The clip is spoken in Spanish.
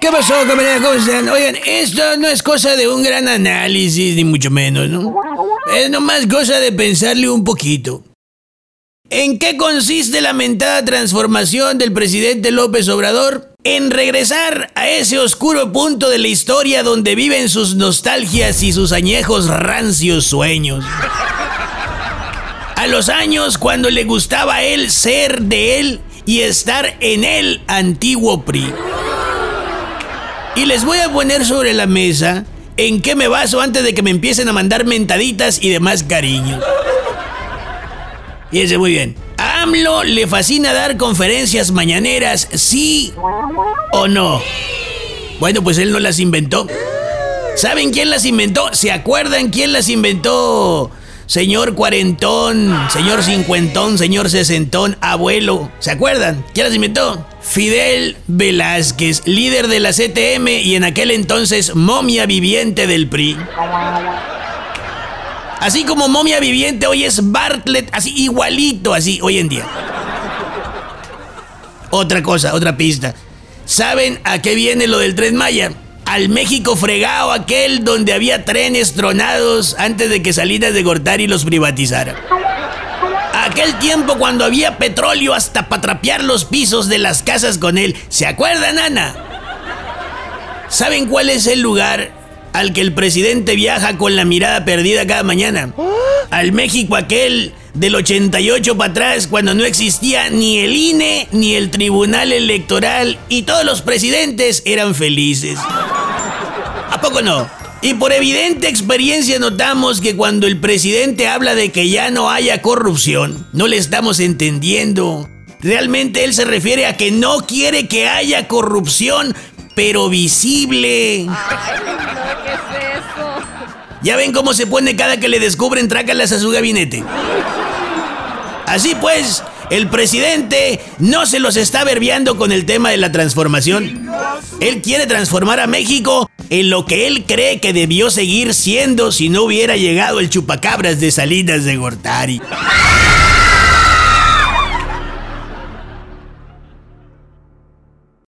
¿Qué pasó, camarada? ¿Cómo? Oigan, esto no es cosa de un gran análisis, ni mucho menos, ¿no? Es nomás cosa de pensarle un poquito. ¿En qué consiste la mentada transformación del presidente López Obrador? En regresar a ese oscuro punto de la historia donde viven sus nostalgias y sus añejos rancios sueños. A los años cuando le gustaba a él ser de él y estar en el antiguo PRI. Y les voy a poner sobre la mesa en qué me baso antes de que me empiecen a mandar mentaditas y demás cariños. Fíjense muy bien. A AMLO le fascina dar conferencias mañaneras, sí o no. Bueno, pues él no las inventó. ¿Saben quién las inventó? ¿Se acuerdan quién las inventó? Señor cuarentón, señor cincuentón, señor sesentón, abuelo. ¿Se acuerdan? ¿Quién las inventó? Fidel Velázquez, líder de la CTM y en aquel entonces momia viviente del PRI. Así como momia viviente hoy es Bartlett, así igualito, así hoy en día. Otra cosa, otra pista. ¿Saben a qué viene lo del tren Maya? Al México fregado aquel donde había trenes tronados antes de que Salinas de Gortari los privatizara. Aquel tiempo cuando había petróleo hasta para trapear los pisos de las casas con él. ¿Se acuerdan, Ana? ¿Saben cuál es el lugar al que el presidente viaja con la mirada perdida cada mañana? Al México aquel del 88 para atrás, cuando no existía ni el INE ni el Tribunal Electoral y todos los presidentes eran felices. Y por evidente experiencia notamos que cuando el presidente habla de que ya no haya corrupción, no le estamos entendiendo. Realmente él se refiere a que no quiere que haya corrupción, pero visible. ¿qué es eso? Ya ven cómo se pone cada que le descubren trácalas a su gabinete. Así pues, el presidente no se los está verbiando con el tema de la transformación. Él quiere transformar a México en lo que él cree que debió seguir siendo si no hubiera llegado el chupacabras de Salinas de Gortari.